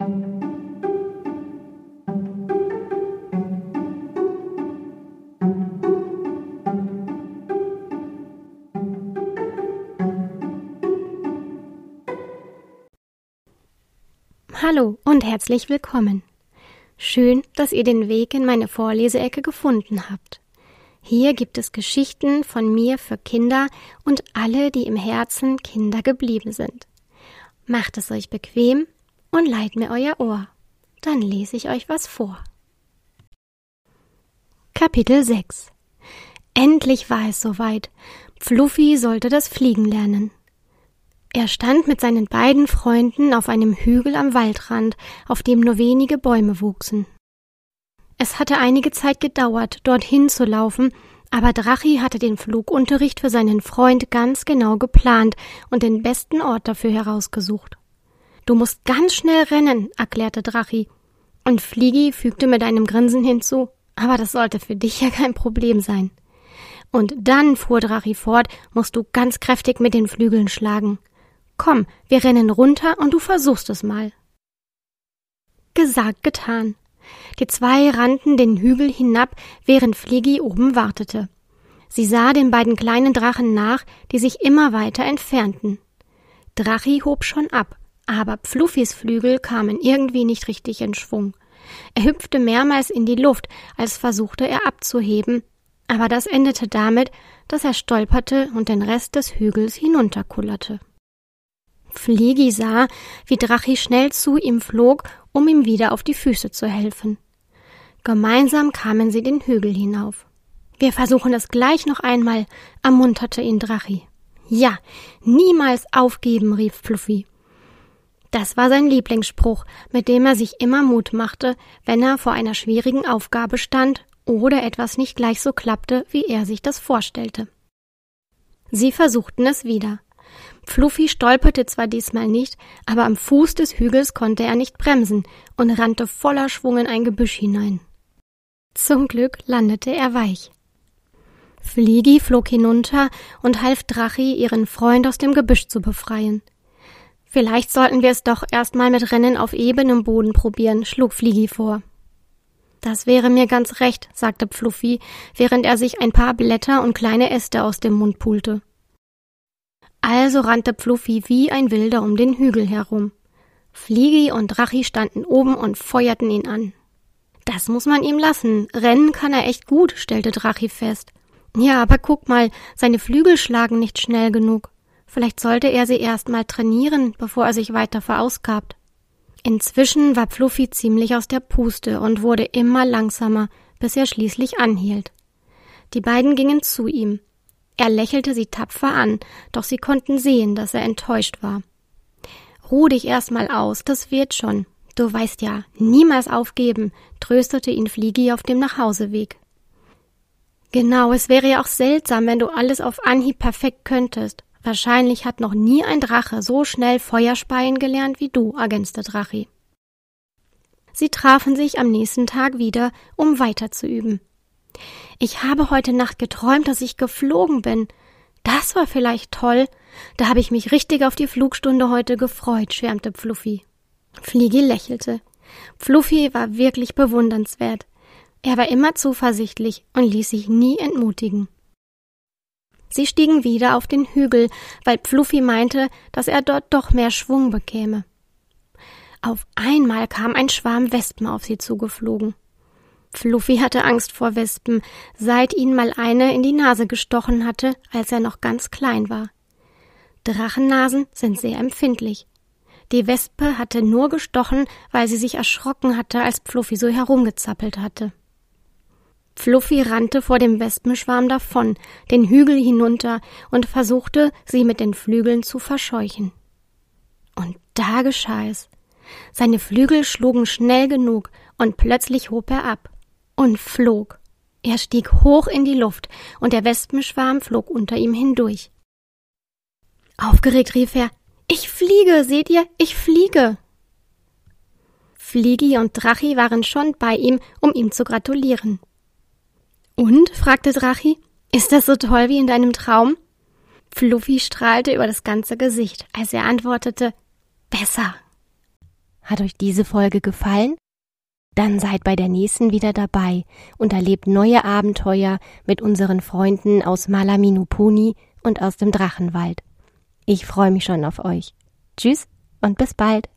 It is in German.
Hallo und herzlich willkommen. Schön, dass ihr den Weg in meine Vorleseecke gefunden habt. Hier gibt es Geschichten von mir für Kinder und alle, die im Herzen Kinder geblieben sind. Macht es euch bequem und leiht mir euer Ohr. Dann lese ich euch was vor. Kapitel 6 Endlich war es soweit. Fluffy sollte das Fliegen lernen. Er stand mit seinen beiden Freunden auf einem Hügel am Waldrand, auf dem nur wenige Bäume wuchsen. Es hatte einige Zeit gedauert, dorthin zu laufen, aber Drachi hatte den Flugunterricht für seinen Freund ganz genau geplant und den besten Ort dafür herausgesucht. Du musst ganz schnell rennen, erklärte Drachi. Und Fliegi fügte mit einem Grinsen hinzu, aber das sollte für dich ja kein Problem sein. Und dann, fuhr Drachi fort, musst du ganz kräftig mit den Flügeln schlagen. Komm, wir rennen runter und du versuchst es mal. Gesagt, getan. Die zwei rannten den Hügel hinab, während Fliegi oben wartete. Sie sah den beiden kleinen Drachen nach, die sich immer weiter entfernten. Drachi hob schon ab, aber Fluffys Flügel kamen irgendwie nicht richtig in Schwung. Er hüpfte mehrmals in die Luft, als versuchte er abzuheben, aber das endete damit, dass er stolperte und den Rest des Hügels hinunterkullerte. Fliegi sah, wie Drachi schnell zu ihm flog, um ihm wieder auf die Füße zu helfen. Gemeinsam kamen sie den Hügel hinauf. Wir versuchen es gleich noch einmal, ermunterte ihn Drachi. Ja, niemals aufgeben, rief Fluffy. Das war sein Lieblingsspruch, mit dem er sich immer Mut machte, wenn er vor einer schwierigen Aufgabe stand oder etwas nicht gleich so klappte, wie er sich das vorstellte. Sie versuchten es wieder. Fluffy stolperte zwar diesmal nicht, aber am Fuß des Hügels konnte er nicht bremsen und rannte voller Schwung in ein Gebüsch hinein. Zum Glück landete er weich. Fliegi flog hinunter und half Drachi, ihren Freund aus dem Gebüsch zu befreien. Vielleicht sollten wir es doch erstmal mit Rennen auf ebenem Boden probieren, schlug Fliegi vor. Das wäre mir ganz recht, sagte Fluffy, während er sich ein paar Blätter und kleine Äste aus dem Mund pulte. Also rannte Fluffy wie ein Wilder um den Hügel herum. Fliegi und Drachi standen oben und feuerten ihn an. Das muss man ihm lassen. Rennen kann er echt gut, stellte Drachi fest. Ja, aber guck mal, seine Flügel schlagen nicht schnell genug. Vielleicht sollte er sie erst mal trainieren, bevor er sich weiter verausgabt. Inzwischen war Fluffy ziemlich aus der Puste und wurde immer langsamer, bis er schließlich anhielt. Die beiden gingen zu ihm. Er lächelte sie tapfer an, doch sie konnten sehen, dass er enttäuscht war. Ruh dich erst mal aus, das wird schon. Du weißt ja, niemals aufgeben, tröstete ihn Fliegi auf dem Nachhauseweg. Genau, es wäre ja auch seltsam, wenn du alles auf Anhieb perfekt könntest. Wahrscheinlich hat noch nie ein Drache so schnell Feuer speien gelernt wie du, ergänzte Drachi. Sie trafen sich am nächsten Tag wieder, um weiter zu üben. Ich habe heute Nacht geträumt, dass ich geflogen bin. Das war vielleicht toll. Da habe ich mich richtig auf die Flugstunde heute gefreut, schwärmte Fluffy. Fliegi lächelte. Fluffy war wirklich bewundernswert. Er war immer zuversichtlich und ließ sich nie entmutigen. Sie stiegen wieder auf den Hügel, weil Fluffy meinte, dass er dort doch mehr Schwung bekäme. Auf einmal kam ein Schwarm Wespen auf sie zugeflogen. Fluffy hatte Angst vor Wespen, seit ihn mal eine in die Nase gestochen hatte, als er noch ganz klein war. Drachennasen sind sehr empfindlich. Die Wespe hatte nur gestochen, weil sie sich erschrocken hatte, als Fluffy so herumgezappelt hatte. Fluffy rannte vor dem Wespenschwarm davon, den Hügel hinunter und versuchte, sie mit den Flügeln zu verscheuchen. Und da geschah es. Seine Flügel schlugen schnell genug und plötzlich hob er ab und flog. Er stieg hoch in die Luft, und der Wespenschwarm flog unter ihm hindurch. Aufgeregt rief er Ich fliege, seht ihr, ich fliege. Fliegi und Drachi waren schon bei ihm, um ihm zu gratulieren. Und? fragte Drachi, ist das so toll wie in deinem Traum? Fluffy strahlte über das ganze Gesicht, als er antwortete Besser. Hat euch diese Folge gefallen? Dann seid bei der nächsten wieder dabei und erlebt neue Abenteuer mit unseren Freunden aus Malaminupuni und aus dem Drachenwald. Ich freue mich schon auf euch. Tschüss und bis bald.